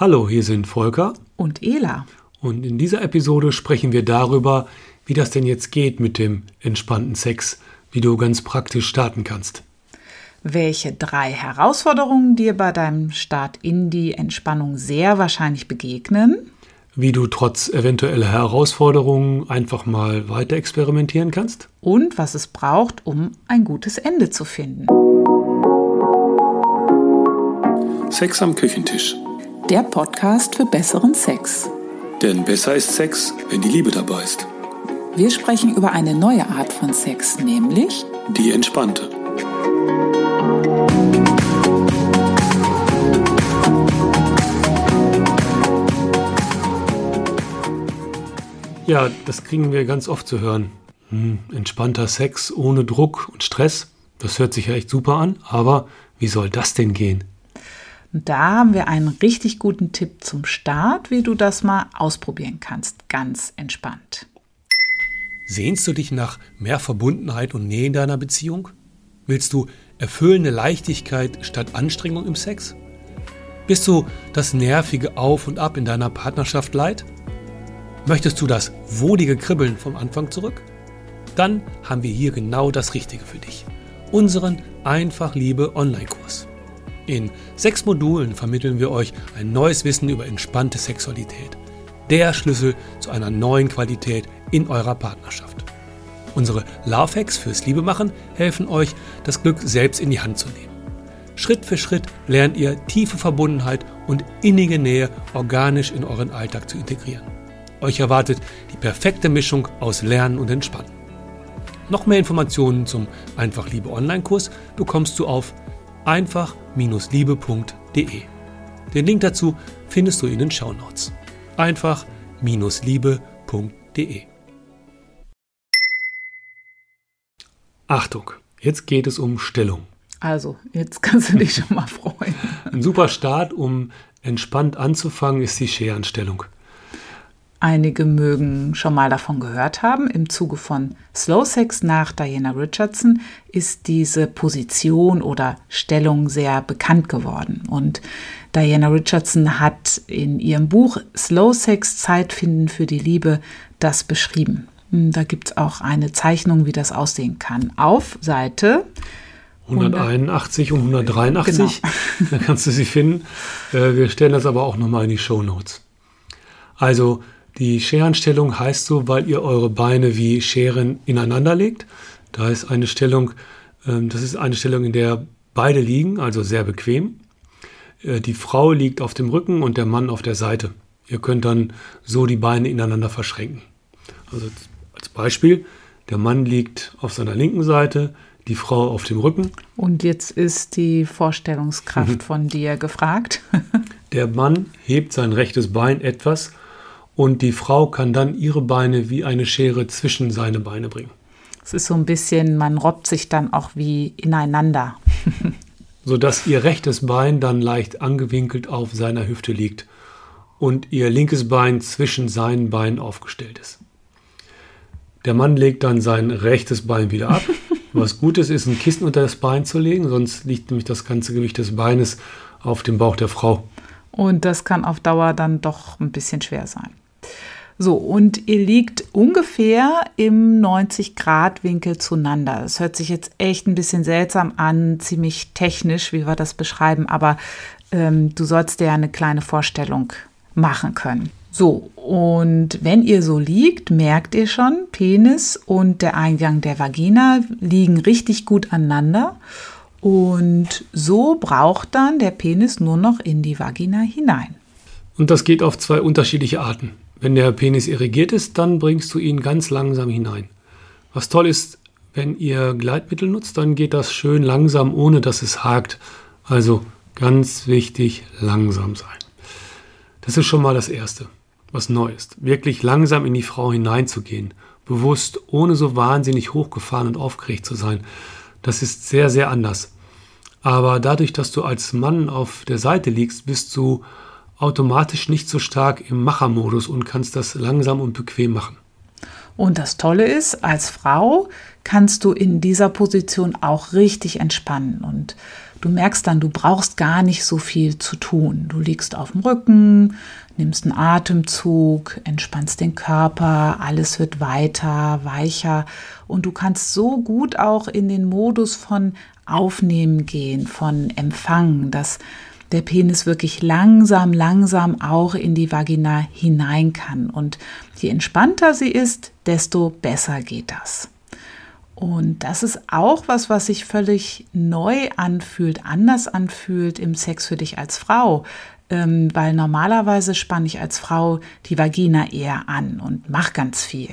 Hallo, hier sind Volker und Ela. Und in dieser Episode sprechen wir darüber, wie das denn jetzt geht mit dem entspannten Sex, wie du ganz praktisch starten kannst. Welche drei Herausforderungen dir bei deinem Start in die Entspannung sehr wahrscheinlich begegnen? Wie du trotz eventueller Herausforderungen einfach mal weiter experimentieren kannst? Und was es braucht, um ein gutes Ende zu finden. Sex am Küchentisch der Podcast für besseren Sex. Denn besser ist Sex, wenn die Liebe dabei ist. Wir sprechen über eine neue Art von Sex, nämlich die entspannte. Ja, das kriegen wir ganz oft zu hören. Hm, entspannter Sex ohne Druck und Stress, das hört sich ja echt super an, aber wie soll das denn gehen? Und da haben wir einen richtig guten Tipp zum Start, wie du das mal ausprobieren kannst, ganz entspannt. Sehnst du dich nach mehr Verbundenheit und Nähe in deiner Beziehung? Willst du erfüllende Leichtigkeit statt Anstrengung im Sex? Bist du das nervige Auf und Ab in deiner Partnerschaft leid? Möchtest du das wohlige Kribbeln vom Anfang zurück? Dann haben wir hier genau das Richtige für dich. Unseren Einfach Liebe Online-Kurs. In sechs Modulen vermitteln wir euch ein neues Wissen über entspannte Sexualität. Der Schlüssel zu einer neuen Qualität in eurer Partnerschaft. Unsere Love Hacks fürs Liebemachen helfen euch, das Glück selbst in die Hand zu nehmen. Schritt für Schritt lernt ihr tiefe Verbundenheit und innige Nähe organisch in euren Alltag zu integrieren. Euch erwartet die perfekte Mischung aus Lernen und Entspannen. Noch mehr Informationen zum Einfach Liebe Online-Kurs bekommst du auf einfach-liebe.de. Den Link dazu findest du in den Shownotes. einfach-liebe.de. Achtung, jetzt geht es um Stellung. Also, jetzt kannst du dich schon mal freuen. Ein super Start, um entspannt anzufangen, ist die Scherenstellung. Einige mögen schon mal davon gehört haben. Im Zuge von Slow Sex nach Diana Richardson ist diese Position oder Stellung sehr bekannt geworden. Und Diana Richardson hat in ihrem Buch Slow Sex Zeit finden für die Liebe das beschrieben. Hm, da gibt es auch eine Zeichnung, wie das aussehen kann. Auf Seite 181 und 183. Genau. Da kannst du sie finden. Äh, wir stellen das aber auch nochmal in die Show Notes. Also die Scherenstellung heißt so, weil ihr eure Beine wie Scheren ineinander legt. Da ist eine Stellung, ähm, das ist eine Stellung, in der beide liegen, also sehr bequem. Äh, die Frau liegt auf dem Rücken und der Mann auf der Seite. Ihr könnt dann so die Beine ineinander verschränken. Also als Beispiel, der Mann liegt auf seiner linken Seite, die Frau auf dem Rücken. Und jetzt ist die Vorstellungskraft mhm. von dir gefragt. der Mann hebt sein rechtes Bein etwas und die Frau kann dann ihre Beine wie eine Schere zwischen seine Beine bringen. Es ist so ein bisschen, man robbt sich dann auch wie ineinander. Sodass ihr rechtes Bein dann leicht angewinkelt auf seiner Hüfte liegt und ihr linkes Bein zwischen seinen Beinen aufgestellt ist. Der Mann legt dann sein rechtes Bein wieder ab. Was gut ist, ist ein Kissen unter das Bein zu legen, sonst liegt nämlich das ganze Gewicht des Beines auf dem Bauch der Frau. Und das kann auf Dauer dann doch ein bisschen schwer sein. So, und ihr liegt ungefähr im 90-Grad-Winkel zueinander. Das hört sich jetzt echt ein bisschen seltsam an, ziemlich technisch, wie wir das beschreiben, aber ähm, du sollst dir ja eine kleine Vorstellung machen können. So, und wenn ihr so liegt, merkt ihr schon, Penis und der Eingang der Vagina liegen richtig gut aneinander. Und so braucht dann der Penis nur noch in die Vagina hinein. Und das geht auf zwei unterschiedliche Arten. Wenn der Penis irrigiert ist, dann bringst du ihn ganz langsam hinein. Was toll ist, wenn ihr Gleitmittel nutzt, dann geht das schön langsam, ohne dass es hakt. Also ganz wichtig, langsam sein. Das ist schon mal das Erste, was neu ist. Wirklich langsam in die Frau hineinzugehen. Bewusst, ohne so wahnsinnig hochgefahren und aufgeregt zu sein. Das ist sehr, sehr anders. Aber dadurch, dass du als Mann auf der Seite liegst, bist du automatisch nicht so stark im Machermodus und kannst das langsam und bequem machen. Und das Tolle ist, als Frau kannst du in dieser Position auch richtig entspannen und Du merkst dann, du brauchst gar nicht so viel zu tun. Du liegst auf dem Rücken, nimmst einen Atemzug, entspannst den Körper, alles wird weiter, weicher und du kannst so gut auch in den Modus von Aufnehmen gehen, von Empfangen, dass der Penis wirklich langsam, langsam auch in die Vagina hinein kann. Und je entspannter sie ist, desto besser geht das. Und das ist auch was, was sich völlig neu anfühlt, anders anfühlt im Sex für dich als Frau. Ähm, weil normalerweise spanne ich als Frau die Vagina eher an und mache ganz viel.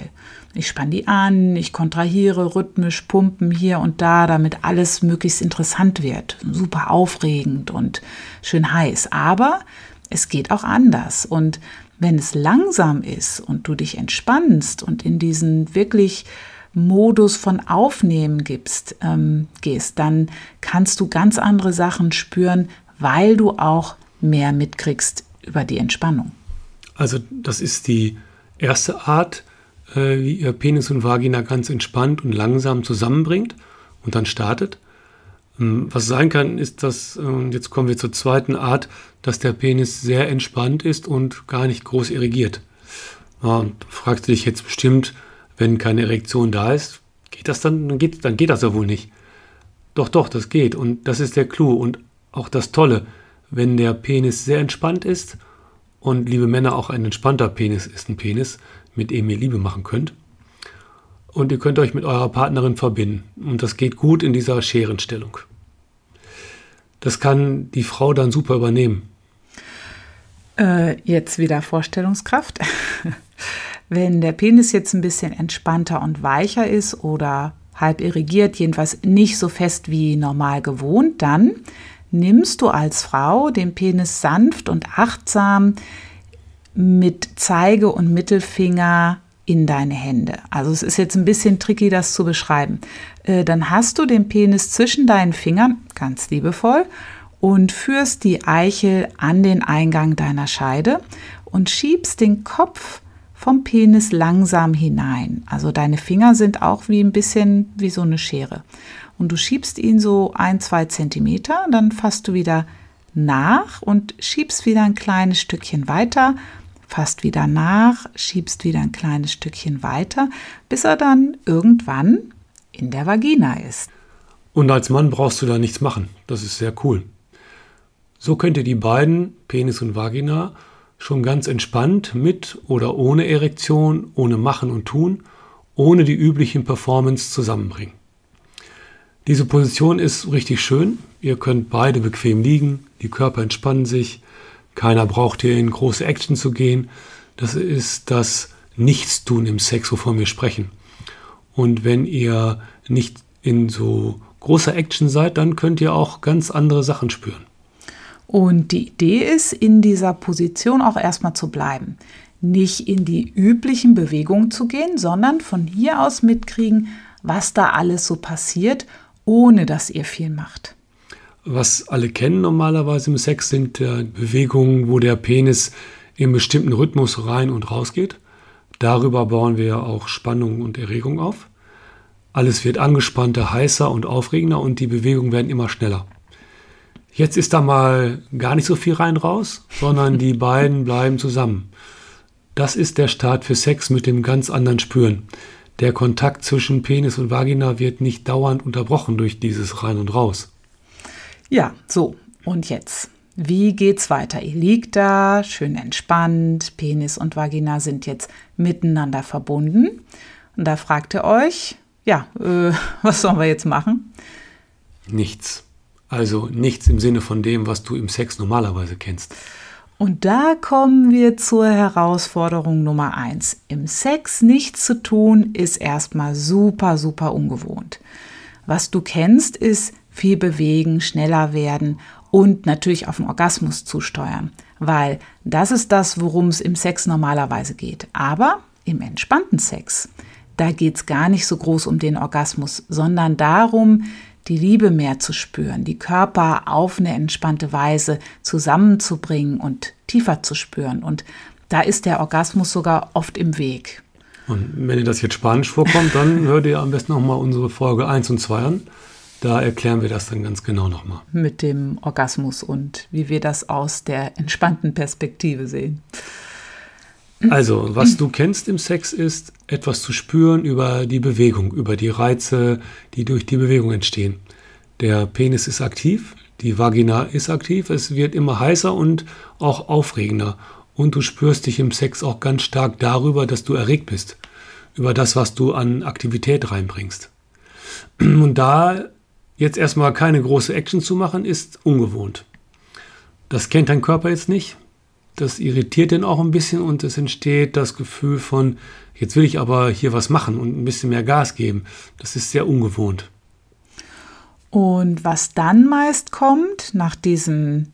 Ich spanne die an, ich kontrahiere rhythmisch, pumpen hier und da, damit alles möglichst interessant wird. Super aufregend und schön heiß. Aber es geht auch anders. Und wenn es langsam ist und du dich entspannst und in diesen wirklich Modus von Aufnehmen gibst, ähm, gehst, dann kannst du ganz andere Sachen spüren, weil du auch mehr mitkriegst über die Entspannung. Also das ist die erste Art, äh, wie ihr Penis und Vagina ganz entspannt und langsam zusammenbringt und dann startet. Ähm, was sein kann, ist, dass, äh, jetzt kommen wir zur zweiten Art, dass der Penis sehr entspannt ist und gar nicht groß irrigiert. Und fragst du dich jetzt bestimmt, wenn keine Erektion da ist, geht das dann? Dann geht, dann geht das ja wohl nicht. Doch, doch, das geht. Und das ist der Clou. Und auch das Tolle, wenn der Penis sehr entspannt ist und liebe Männer, auch ein entspannter Penis ist ein Penis, mit dem ihr Liebe machen könnt. Und ihr könnt euch mit eurer Partnerin verbinden. Und das geht gut in dieser Scherenstellung. Das kann die Frau dann super übernehmen. Äh, jetzt wieder Vorstellungskraft. Wenn der Penis jetzt ein bisschen entspannter und weicher ist oder halb irrigiert, jedenfalls nicht so fest wie normal gewohnt, dann nimmst du als Frau den Penis sanft und achtsam mit Zeige und Mittelfinger in deine Hände. Also es ist jetzt ein bisschen tricky, das zu beschreiben. Äh, dann hast du den Penis zwischen deinen Fingern, ganz liebevoll, und führst die Eichel an den Eingang deiner Scheide und schiebst den Kopf vom Penis langsam hinein. Also deine Finger sind auch wie ein bisschen wie so eine Schere. Und du schiebst ihn so ein, zwei Zentimeter, dann fasst du wieder nach und schiebst wieder ein kleines Stückchen weiter, fasst wieder nach, schiebst wieder ein kleines Stückchen weiter, bis er dann irgendwann in der Vagina ist. Und als Mann brauchst du da nichts machen. Das ist sehr cool. So könnt ihr die beiden, Penis und Vagina, schon ganz entspannt mit oder ohne Erektion, ohne Machen und Tun, ohne die üblichen Performance zusammenbringen. Diese Position ist richtig schön. Ihr könnt beide bequem liegen, die Körper entspannen sich, keiner braucht hier in große Action zu gehen. Das ist das Nichtstun im Sex, wovon wir sprechen. Und wenn ihr nicht in so großer Action seid, dann könnt ihr auch ganz andere Sachen spüren. Und die Idee ist, in dieser Position auch erstmal zu bleiben. Nicht in die üblichen Bewegungen zu gehen, sondern von hier aus mitkriegen, was da alles so passiert, ohne dass ihr viel macht. Was alle kennen normalerweise im Sex sind äh, Bewegungen, wo der Penis im bestimmten Rhythmus rein und raus geht. Darüber bauen wir auch Spannung und Erregung auf. Alles wird angespannter, heißer und aufregender und die Bewegungen werden immer schneller. Jetzt ist da mal gar nicht so viel rein raus, sondern die beiden bleiben zusammen. Das ist der Start für Sex mit dem ganz anderen Spüren. Der Kontakt zwischen Penis und Vagina wird nicht dauernd unterbrochen durch dieses Rein und Raus. Ja, so. Und jetzt? Wie geht's weiter? Ihr liegt da, schön entspannt. Penis und Vagina sind jetzt miteinander verbunden. Und da fragt ihr euch, ja, äh, was sollen wir jetzt machen? Nichts. Also nichts im Sinne von dem, was du im Sex normalerweise kennst. Und da kommen wir zur Herausforderung Nummer eins. Im Sex nichts zu tun ist erstmal super, super ungewohnt. Was du kennst, ist viel bewegen, schneller werden und natürlich auf den Orgasmus zusteuern, weil das ist das, worum es im Sex normalerweise geht. Aber im entspannten Sex, da geht es gar nicht so groß um den Orgasmus, sondern darum, die Liebe mehr zu spüren, die Körper auf eine entspannte Weise zusammenzubringen und tiefer zu spüren. Und da ist der Orgasmus sogar oft im Weg. Und wenn ihr das jetzt Spanisch vorkommt, dann hört ihr am besten nochmal unsere Folge 1 und 2 an. Da erklären wir das dann ganz genau nochmal. Mit dem Orgasmus und wie wir das aus der entspannten Perspektive sehen. Also, was du kennst im Sex ist, etwas zu spüren über die Bewegung, über die Reize, die durch die Bewegung entstehen. Der Penis ist aktiv, die Vagina ist aktiv, es wird immer heißer und auch aufregender. Und du spürst dich im Sex auch ganz stark darüber, dass du erregt bist, über das, was du an Aktivität reinbringst. Und da jetzt erstmal keine große Action zu machen, ist ungewohnt. Das kennt dein Körper jetzt nicht. Das irritiert den auch ein bisschen und es entsteht das Gefühl von, jetzt will ich aber hier was machen und ein bisschen mehr Gas geben. Das ist sehr ungewohnt. Und was dann meist kommt, nach diesem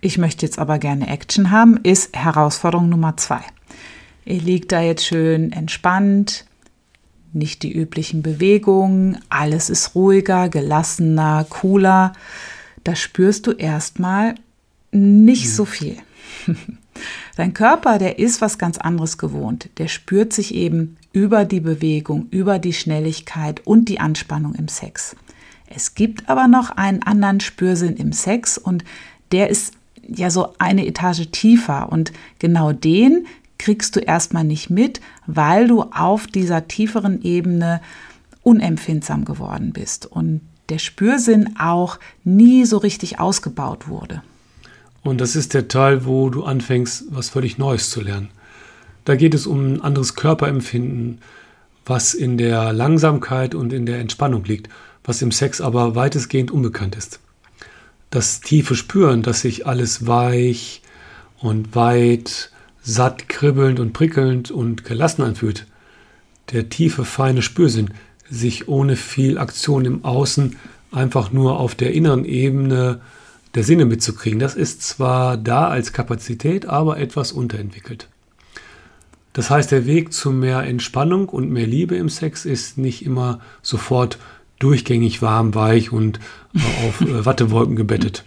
Ich möchte jetzt aber gerne Action haben, ist Herausforderung Nummer zwei. Ihr liegt da jetzt schön entspannt, nicht die üblichen Bewegungen, alles ist ruhiger, gelassener, cooler. Da spürst du erstmal nicht so viel. Dein Körper, der ist was ganz anderes gewohnt. Der spürt sich eben über die Bewegung, über die Schnelligkeit und die Anspannung im Sex. Es gibt aber noch einen anderen Spürsinn im Sex und der ist ja so eine Etage tiefer und genau den kriegst du erstmal nicht mit, weil du auf dieser tieferen Ebene unempfindsam geworden bist und der Spürsinn auch nie so richtig ausgebaut wurde. Und das ist der Teil, wo du anfängst, was völlig Neues zu lernen. Da geht es um ein anderes Körperempfinden, was in der Langsamkeit und in der Entspannung liegt, was im Sex aber weitestgehend unbekannt ist. Das tiefe Spüren, dass sich alles weich und weit, satt, kribbelnd und prickelnd und gelassen anfühlt. Der tiefe, feine Spürsinn, sich ohne viel Aktion im Außen einfach nur auf der inneren Ebene der Sinne mitzukriegen. Das ist zwar da als Kapazität, aber etwas unterentwickelt. Das heißt, der Weg zu mehr Entspannung und mehr Liebe im Sex ist nicht immer sofort durchgängig warm, weich und auf äh, Wattewolken gebettet.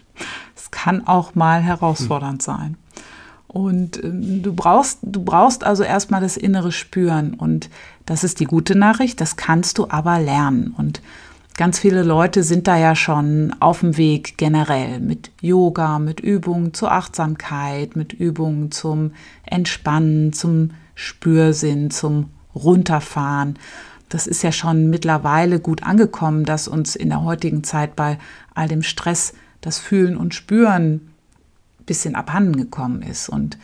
Es kann auch mal herausfordernd sein. Und äh, du brauchst, du brauchst also erstmal das innere Spüren. Und das ist die gute Nachricht, das kannst du aber lernen. Und Ganz viele Leute sind da ja schon auf dem Weg generell mit Yoga, mit Übungen zur Achtsamkeit, mit Übungen zum Entspannen, zum Spürsinn, zum Runterfahren. Das ist ja schon mittlerweile gut angekommen, dass uns in der heutigen Zeit bei all dem Stress das Fühlen und Spüren ein bisschen abhanden gekommen ist und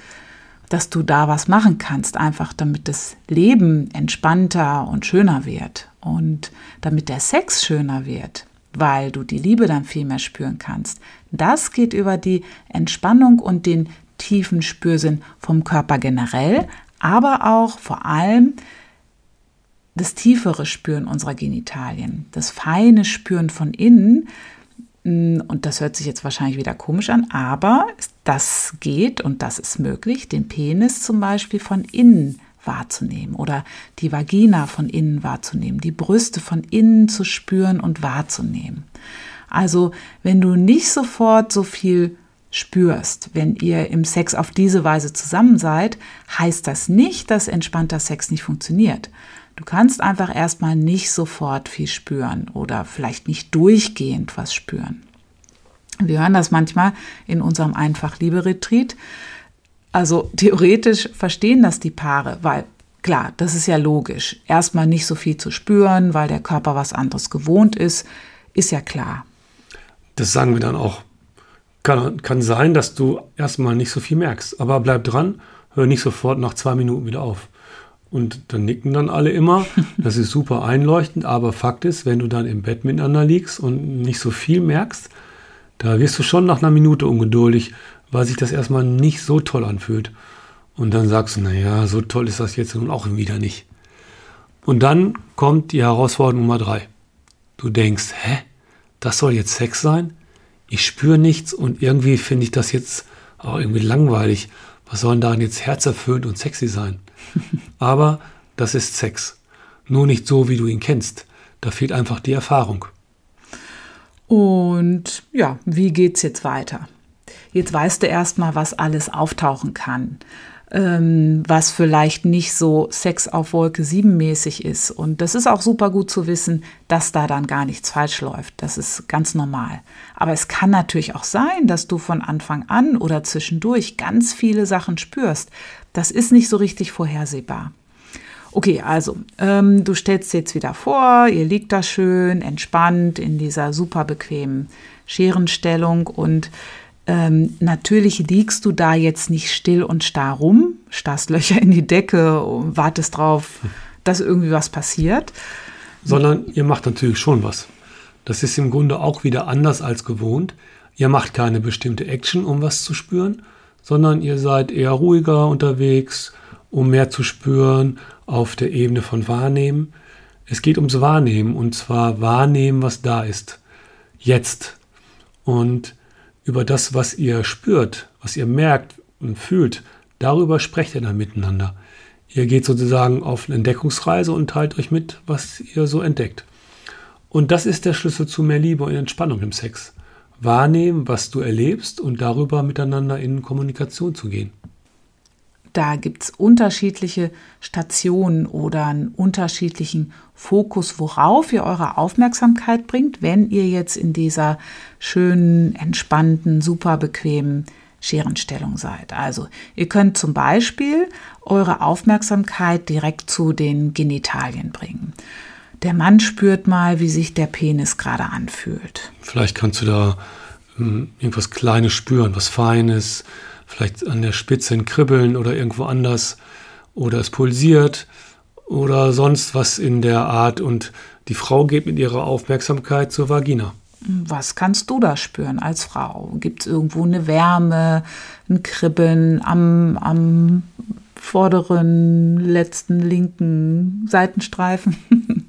dass du da was machen kannst, einfach damit das Leben entspannter und schöner wird und damit der Sex schöner wird, weil du die Liebe dann viel mehr spüren kannst. Das geht über die Entspannung und den tiefen Spürsinn vom Körper generell, aber auch vor allem das tiefere Spüren unserer Genitalien, das feine Spüren von innen. Und das hört sich jetzt wahrscheinlich wieder komisch an, aber das geht und das ist möglich, den Penis zum Beispiel von innen wahrzunehmen oder die Vagina von innen wahrzunehmen, die Brüste von innen zu spüren und wahrzunehmen. Also wenn du nicht sofort so viel spürst, wenn ihr im Sex auf diese Weise zusammen seid, heißt das nicht, dass entspannter Sex nicht funktioniert. Du kannst einfach erstmal nicht sofort viel spüren oder vielleicht nicht durchgehend was spüren. Wir hören das manchmal in unserem Einfach-Liebe-Retreat, also theoretisch verstehen das die Paare, weil klar, das ist ja logisch. Erstmal nicht so viel zu spüren, weil der Körper was anderes gewohnt ist, ist ja klar. Das sagen wir dann auch. Kann, kann sein, dass du erstmal nicht so viel merkst, aber bleib dran, hör nicht sofort nach zwei Minuten wieder auf. Und dann nicken dann alle immer. Das ist super einleuchtend, aber Fakt ist, wenn du dann im Bett miteinander liegst und nicht so viel merkst, da wirst du schon nach einer Minute ungeduldig, weil sich das erstmal nicht so toll anfühlt. Und dann sagst du, naja, so toll ist das jetzt nun auch wieder nicht. Und dann kommt die Herausforderung Nummer drei. Du denkst, hä, das soll jetzt Sex sein? Ich spüre nichts und irgendwie finde ich das jetzt auch irgendwie langweilig. Was soll denn daran jetzt herzerfüllend und sexy sein? Aber das ist Sex. Nur nicht so, wie du ihn kennst. Da fehlt einfach die Erfahrung. Und ja, wie geht's jetzt weiter? jetzt weißt du erstmal, was alles auftauchen kann ähm, was vielleicht nicht so Sex auf Wolke 7 mäßig ist. Und das ist auch super gut zu wissen, dass da dann gar nichts falsch läuft. Das ist ganz normal. Aber es kann natürlich auch sein, dass du von Anfang an oder zwischendurch ganz viele Sachen spürst. Das ist nicht so richtig vorhersehbar. Okay, also ähm, du stellst dir jetzt wieder vor, ihr liegt da schön entspannt in dieser super bequemen Scherenstellung und ähm, natürlich liegst du da jetzt nicht still und starr rum, starrst Löcher in die Decke und wartest drauf, dass irgendwie was passiert. Sondern ihr macht natürlich schon was. Das ist im Grunde auch wieder anders als gewohnt. Ihr macht keine bestimmte Action, um was zu spüren, sondern ihr seid eher ruhiger unterwegs, um mehr zu spüren auf der Ebene von Wahrnehmen. Es geht ums Wahrnehmen und zwar wahrnehmen, was da ist. Jetzt. Und über das, was ihr spürt, was ihr merkt und fühlt, darüber sprecht ihr dann miteinander. Ihr geht sozusagen auf eine Entdeckungsreise und teilt euch mit, was ihr so entdeckt. Und das ist der Schlüssel zu mehr Liebe und Entspannung im Sex. Wahrnehmen, was du erlebst und darüber miteinander in Kommunikation zu gehen. Da gibt es unterschiedliche Stationen oder einen unterschiedlichen Fokus, worauf ihr eure Aufmerksamkeit bringt, wenn ihr jetzt in dieser schönen, entspannten, super bequemen Scherenstellung seid. Also ihr könnt zum Beispiel eure Aufmerksamkeit direkt zu den Genitalien bringen. Der Mann spürt mal, wie sich der Penis gerade anfühlt. Vielleicht kannst du da ähm, irgendwas Kleines spüren, was Feines, vielleicht an der Spitze ein Kribbeln oder irgendwo anders oder es pulsiert oder sonst was in der Art und die Frau geht mit ihrer Aufmerksamkeit zur Vagina. Was kannst du da spüren als Frau? Gibt es irgendwo eine Wärme, ein Kribbeln am, am vorderen, letzten, linken Seitenstreifen?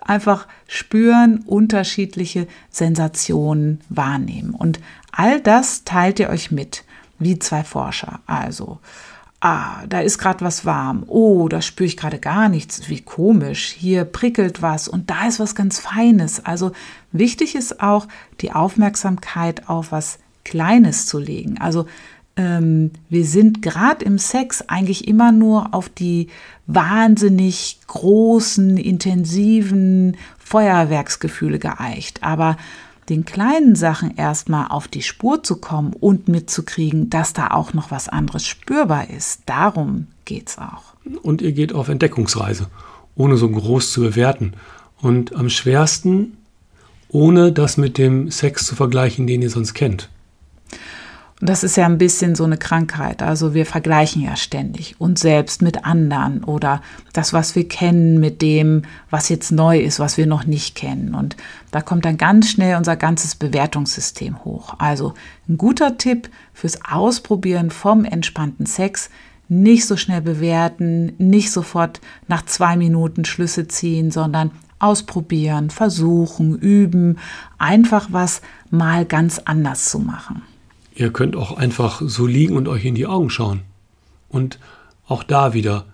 Einfach spüren, unterschiedliche Sensationen wahrnehmen. Und all das teilt ihr euch mit wie zwei Forscher. Also, ah, da ist gerade was warm. Oh, da spüre ich gerade gar nichts. Wie komisch. Hier prickelt was und da ist was ganz Feines. Also wichtig ist auch, die Aufmerksamkeit auf was Kleines zu legen. Also ähm, wir sind gerade im Sex eigentlich immer nur auf die wahnsinnig großen, intensiven Feuerwerksgefühle geeicht. Aber den kleinen Sachen erstmal auf die Spur zu kommen und mitzukriegen, dass da auch noch was anderes spürbar ist. Darum geht es auch. Und ihr geht auf Entdeckungsreise, ohne so groß zu bewerten. Und am schwersten, ohne das mit dem Sex zu vergleichen, den ihr sonst kennt. Und das ist ja ein bisschen so eine Krankheit. Also wir vergleichen ja ständig uns selbst mit anderen oder das, was wir kennen, mit dem, was jetzt neu ist, was wir noch nicht kennen. Und da kommt dann ganz schnell unser ganzes Bewertungssystem hoch. Also ein guter Tipp fürs Ausprobieren vom entspannten Sex. Nicht so schnell bewerten, nicht sofort nach zwei Minuten Schlüsse ziehen, sondern ausprobieren, versuchen, üben, einfach was mal ganz anders zu machen. Ihr könnt auch einfach so liegen und euch in die Augen schauen. Und auch da wieder,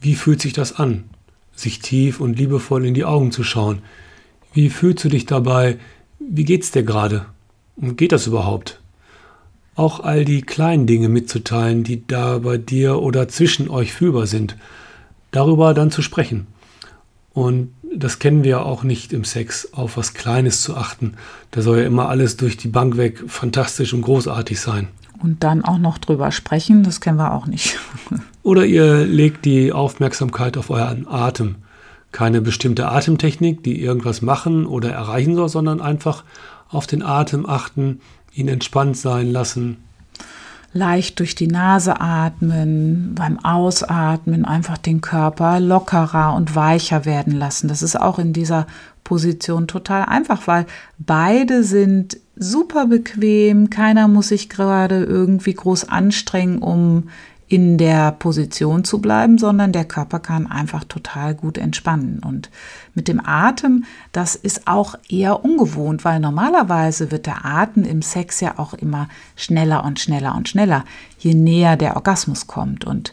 wie fühlt sich das an, sich tief und liebevoll in die Augen zu schauen? Wie fühlst du dich dabei? Wie geht's dir gerade? Und geht das überhaupt? Auch all die kleinen Dinge mitzuteilen, die da bei dir oder zwischen euch fühlbar sind. Darüber dann zu sprechen. Und das kennen wir ja auch nicht im Sex, auf was Kleines zu achten. Da soll ja immer alles durch die Bank weg fantastisch und großartig sein. Und dann auch noch drüber sprechen, das kennen wir auch nicht. Oder ihr legt die Aufmerksamkeit auf euren Atem. Keine bestimmte Atemtechnik, die irgendwas machen oder erreichen soll, sondern einfach auf den Atem achten, ihn entspannt sein lassen, leicht durch die Nase atmen, beim Ausatmen einfach den Körper lockerer und weicher werden lassen. Das ist auch in dieser Position total einfach, weil beide sind super bequem, keiner muss sich gerade irgendwie groß anstrengen, um in der Position zu bleiben, sondern der Körper kann einfach total gut entspannen. Und mit dem Atem, das ist auch eher ungewohnt, weil normalerweise wird der Atem im Sex ja auch immer schneller und schneller und schneller, je näher der Orgasmus kommt. Und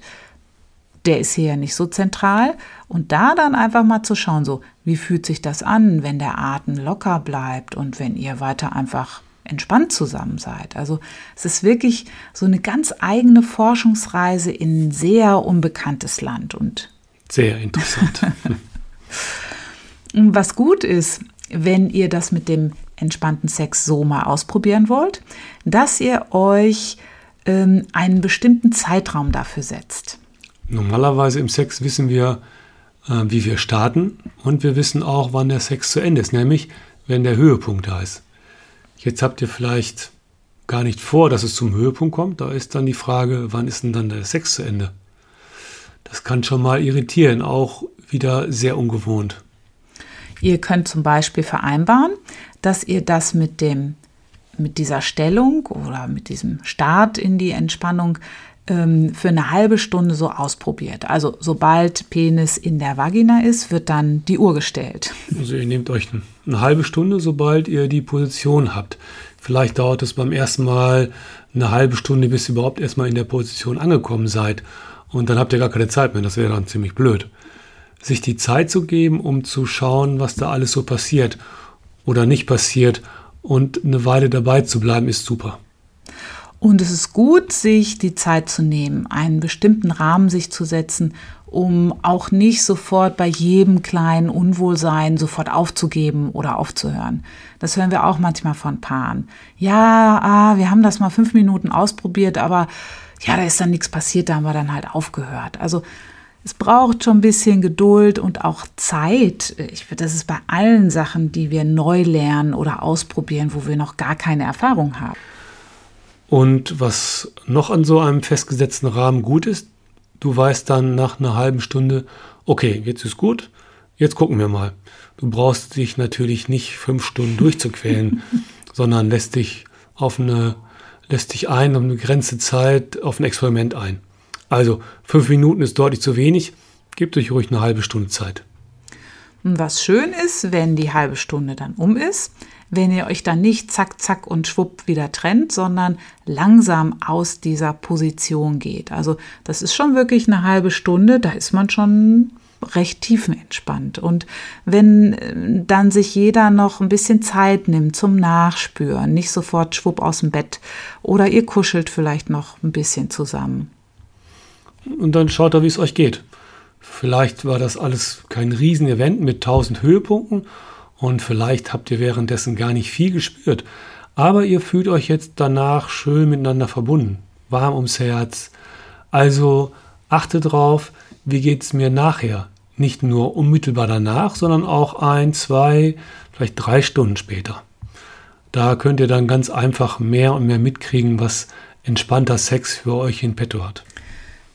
der ist hier ja nicht so zentral. Und da dann einfach mal zu schauen, so, wie fühlt sich das an, wenn der Atem locker bleibt und wenn ihr weiter einfach entspannt zusammen seid. Also es ist wirklich so eine ganz eigene Forschungsreise in ein sehr unbekanntes Land und sehr interessant. Was gut ist, wenn ihr das mit dem entspannten Sex so mal ausprobieren wollt, dass ihr euch ähm, einen bestimmten Zeitraum dafür setzt. Normalerweise im Sex wissen wir, äh, wie wir starten und wir wissen auch, wann der Sex zu Ende ist, nämlich wenn der Höhepunkt da ist. Jetzt habt ihr vielleicht gar nicht vor, dass es zum Höhepunkt kommt. Da ist dann die Frage, wann ist denn dann der Sex zu Ende? Das kann schon mal irritieren, auch wieder sehr ungewohnt. Ihr könnt zum Beispiel vereinbaren, dass ihr das mit dem mit dieser Stellung oder mit diesem Start in die Entspannung für eine halbe Stunde so ausprobiert. Also sobald Penis in der Vagina ist, wird dann die Uhr gestellt. Also ihr nehmt euch eine halbe Stunde, sobald ihr die Position habt. Vielleicht dauert es beim ersten Mal eine halbe Stunde, bis ihr überhaupt erstmal in der Position angekommen seid. Und dann habt ihr gar keine Zeit mehr. Das wäre dann ziemlich blöd. Sich die Zeit zu geben, um zu schauen, was da alles so passiert oder nicht passiert und eine Weile dabei zu bleiben, ist super. Und es ist gut, sich die Zeit zu nehmen, einen bestimmten Rahmen sich zu setzen, um auch nicht sofort bei jedem kleinen Unwohlsein sofort aufzugeben oder aufzuhören. Das hören wir auch manchmal von Paaren. Ja, ah, wir haben das mal fünf Minuten ausprobiert, aber ja, da ist dann nichts passiert, da haben wir dann halt aufgehört. Also es braucht schon ein bisschen Geduld und auch Zeit. Ich, das ist bei allen Sachen, die wir neu lernen oder ausprobieren, wo wir noch gar keine Erfahrung haben. Und was noch an so einem festgesetzten Rahmen gut ist, du weißt dann nach einer halben Stunde, okay, jetzt ist gut, jetzt gucken wir mal. Du brauchst dich natürlich nicht fünf Stunden durchzuquälen, sondern lässt dich auf eine, lässt dich ein, um eine Grenze Zeit, auf ein Experiment ein. Also fünf Minuten ist deutlich zu wenig, gebt euch ruhig eine halbe Stunde Zeit. Was schön ist, wenn die halbe Stunde dann um ist, wenn ihr euch dann nicht zack, zack und schwupp wieder trennt, sondern langsam aus dieser Position geht. Also das ist schon wirklich eine halbe Stunde, da ist man schon recht tiefenentspannt. Und wenn äh, dann sich jeder noch ein bisschen Zeit nimmt zum Nachspüren, nicht sofort schwupp aus dem Bett oder ihr kuschelt vielleicht noch ein bisschen zusammen. Und dann schaut er, wie es euch geht. Vielleicht war das alles kein Riesenevent mit tausend Höhepunkten und vielleicht habt ihr währenddessen gar nicht viel gespürt. Aber ihr fühlt euch jetzt danach schön miteinander verbunden, warm ums Herz. Also achtet drauf, wie geht es mir nachher? Nicht nur unmittelbar danach, sondern auch ein, zwei, vielleicht drei Stunden später. Da könnt ihr dann ganz einfach mehr und mehr mitkriegen, was entspannter Sex für euch in petto hat.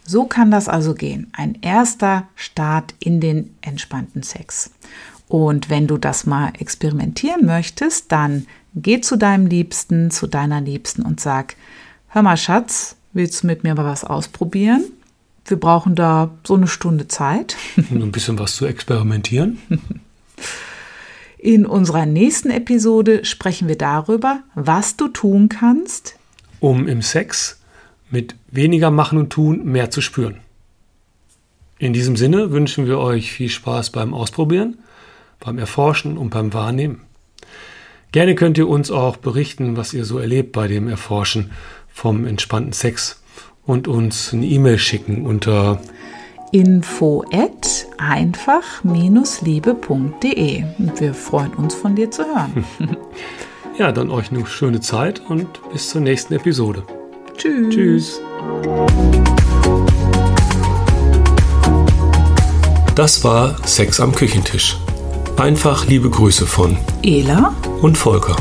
So kann das also gehen. Ein erster Start in den entspannten Sex. Und wenn du das mal experimentieren möchtest, dann geh zu deinem Liebsten, zu deiner Liebsten und sag, hör mal Schatz, willst du mit mir mal was ausprobieren? Wir brauchen da so eine Stunde Zeit. Und ein bisschen was zu experimentieren. In unserer nächsten Episode sprechen wir darüber, was du tun kannst, um im Sex mit weniger Machen und Tun mehr zu spüren. In diesem Sinne wünschen wir euch viel Spaß beim Ausprobieren beim Erforschen und beim Wahrnehmen. Gerne könnt ihr uns auch berichten, was ihr so erlebt bei dem Erforschen vom entspannten Sex und uns eine E-Mail schicken unter info at einfach-liebe.de. Wir freuen uns von dir zu hören. ja, dann euch eine schöne Zeit und bis zur nächsten Episode. Tschüss. Tschüss. Das war Sex am Küchentisch. Einfach liebe Grüße von Ela und Volker.